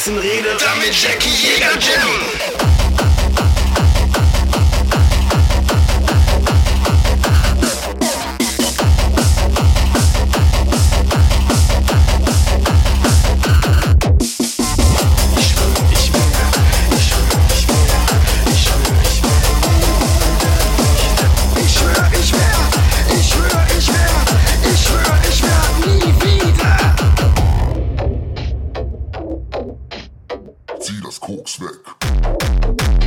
Sachsen-Reden. Das Koks weg.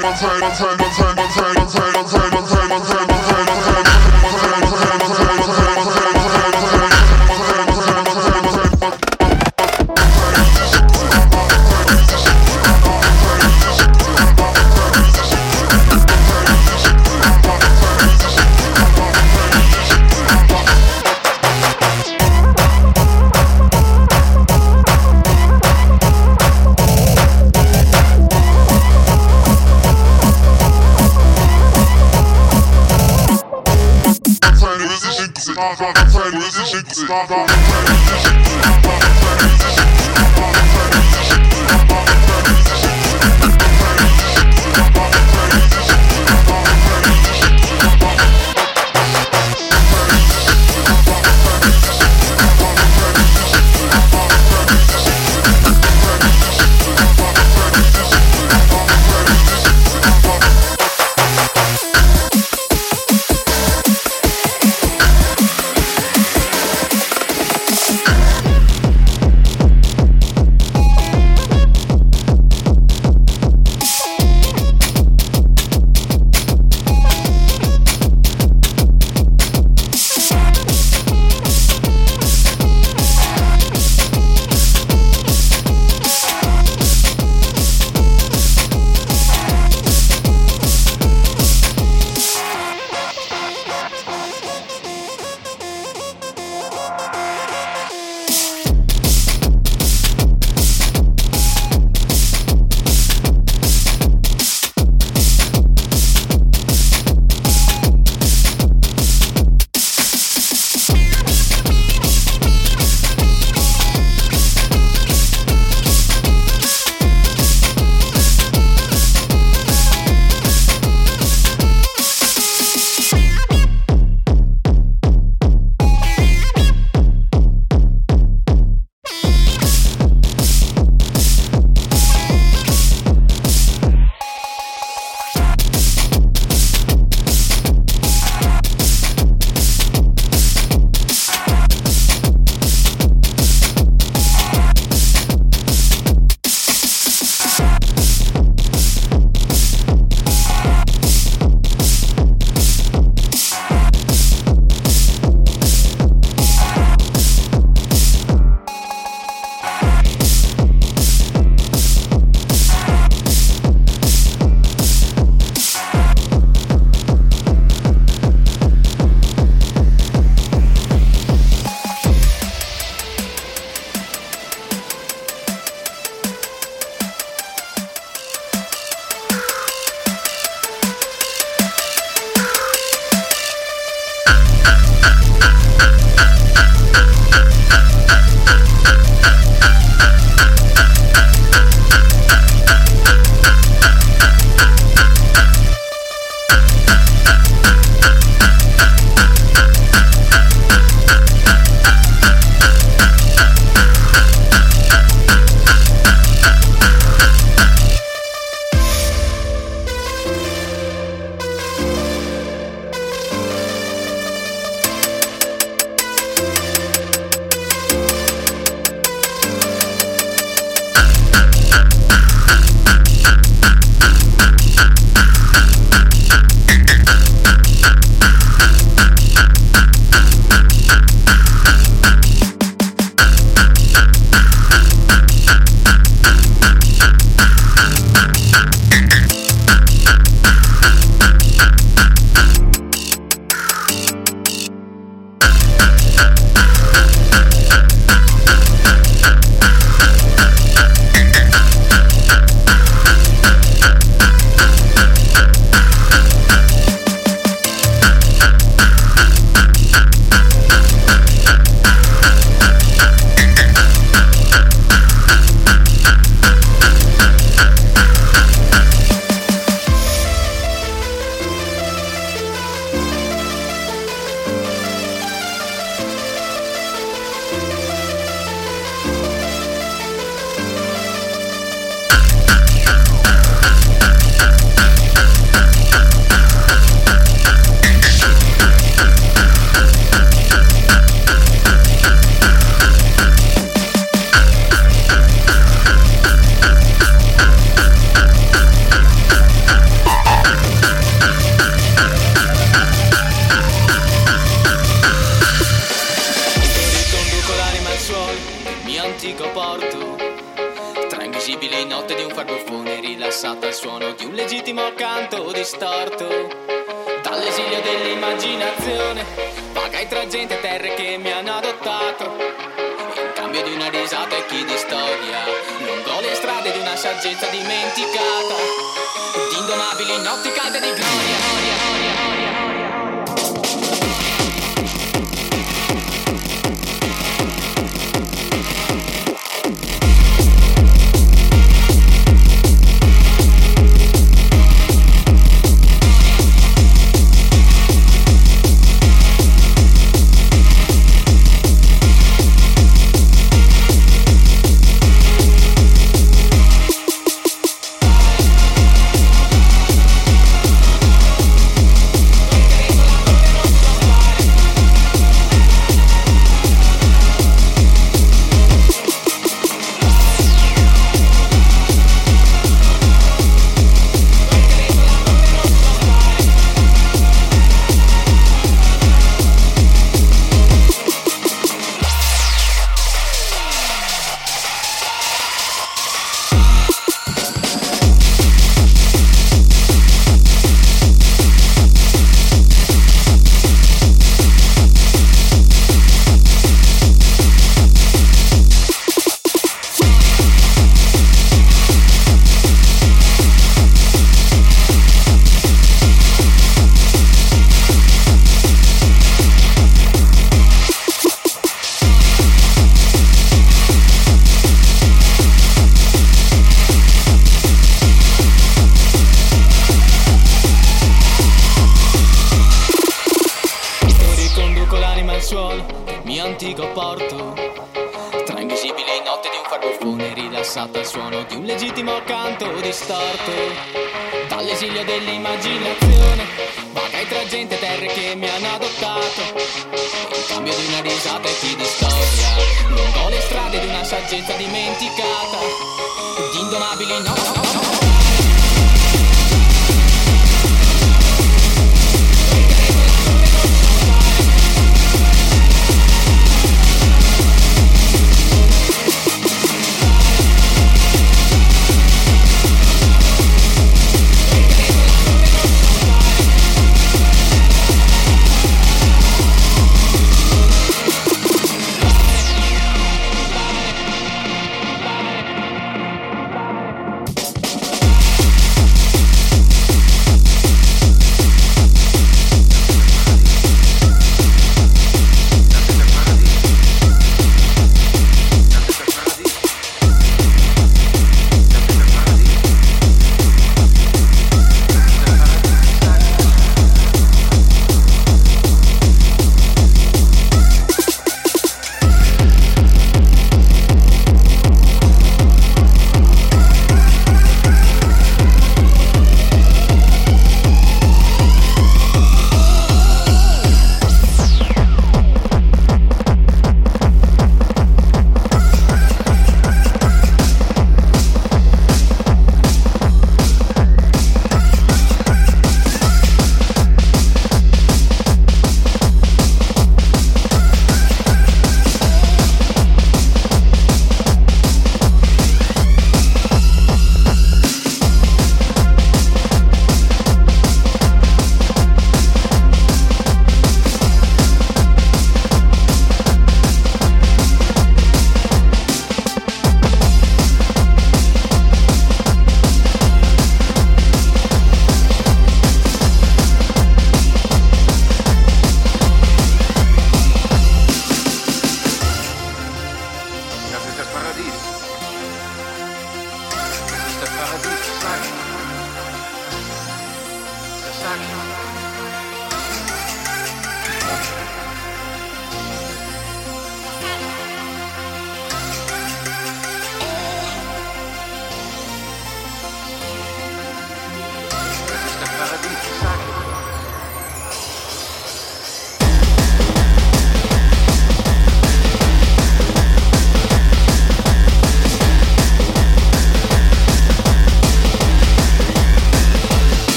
fire, fire, fire, fire.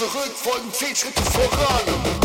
zurück, folgen zehn Schritte voran.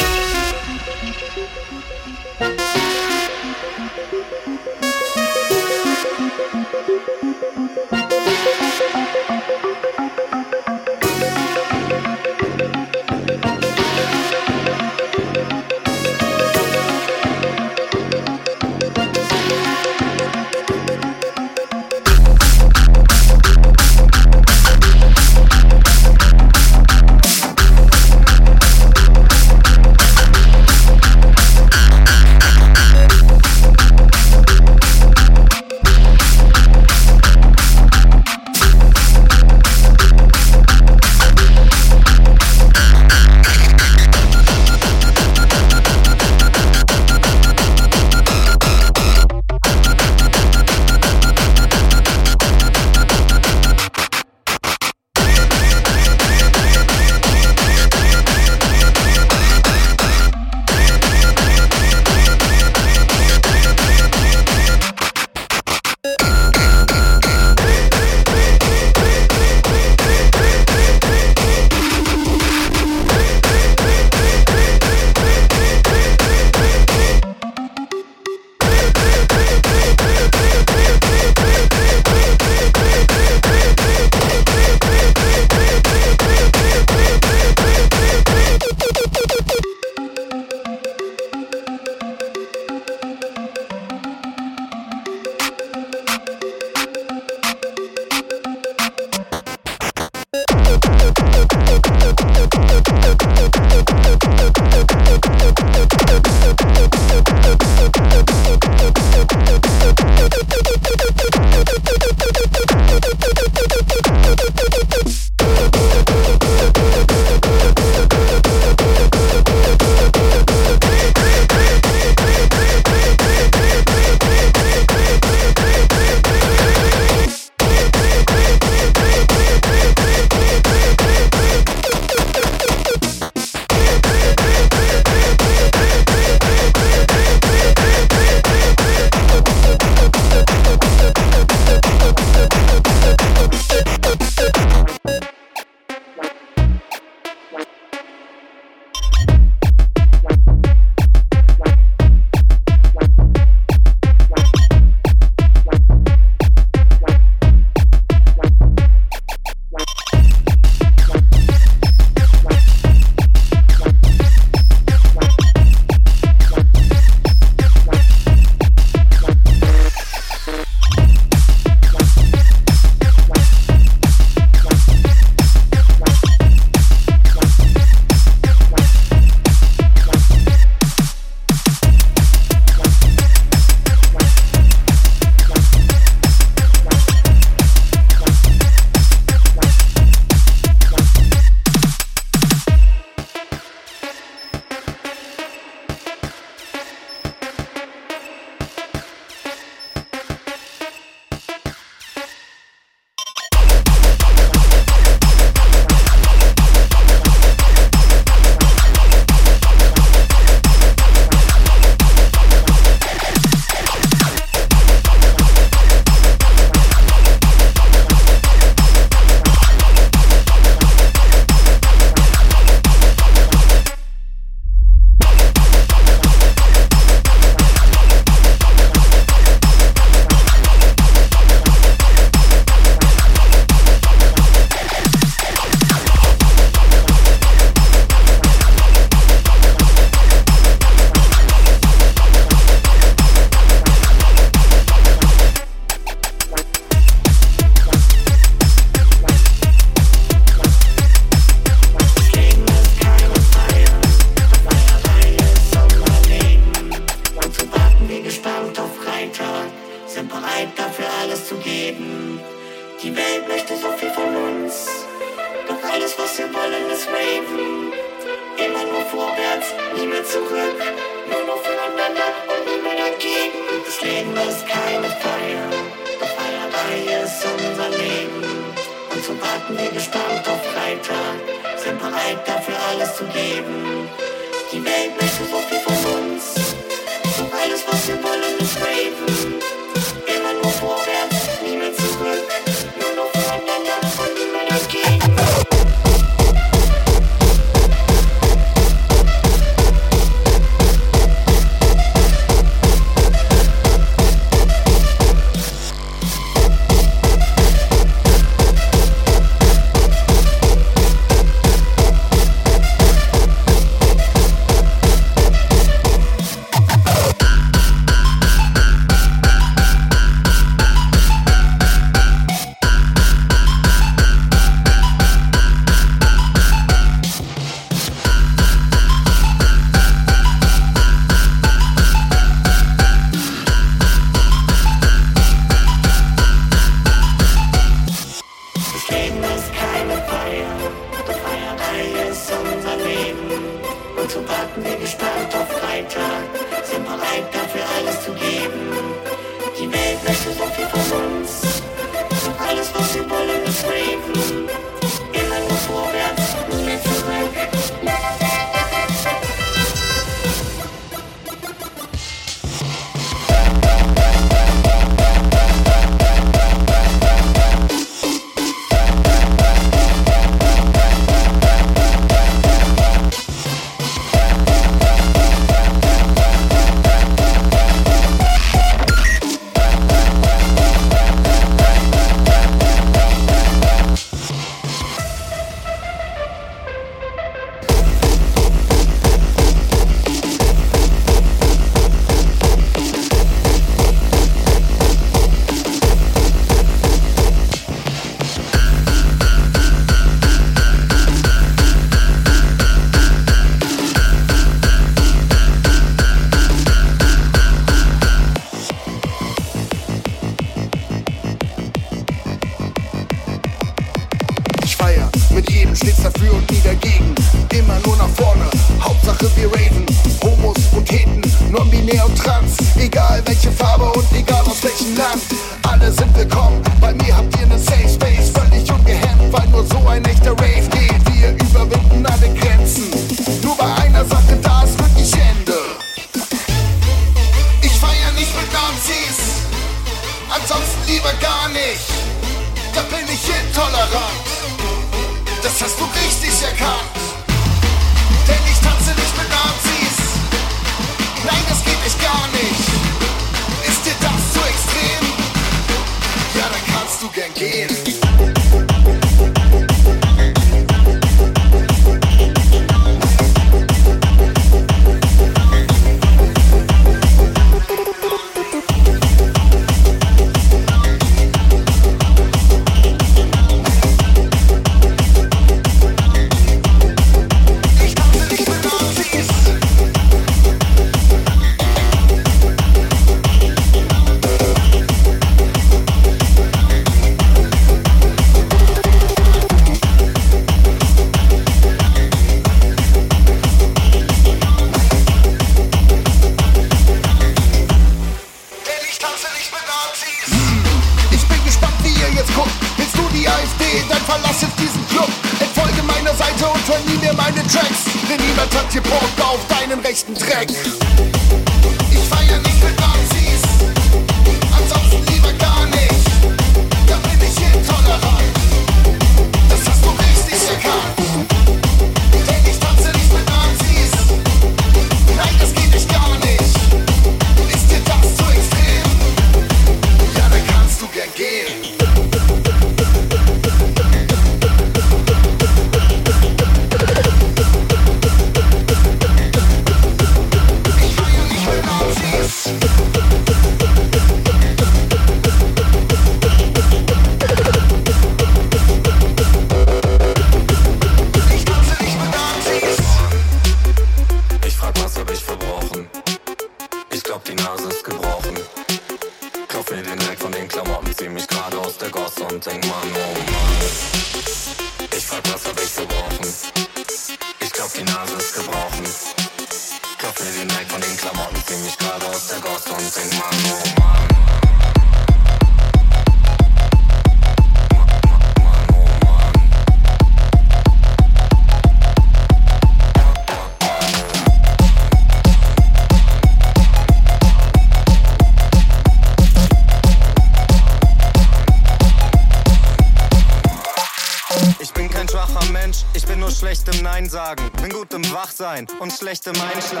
schlechte Mindschlag.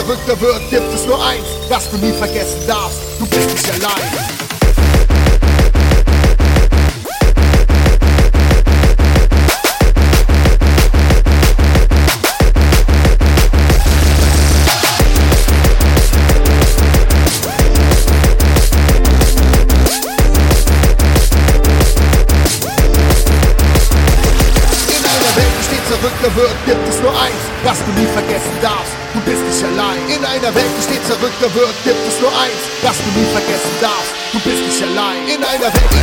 verrückter wird, gibt es nur eins, was du nie vergessen darfst. Du bist nicht allein. verrückter wird. wird gibt es nur eins, das du nie vergessen darfst. Du bist nicht allein in einer Welt.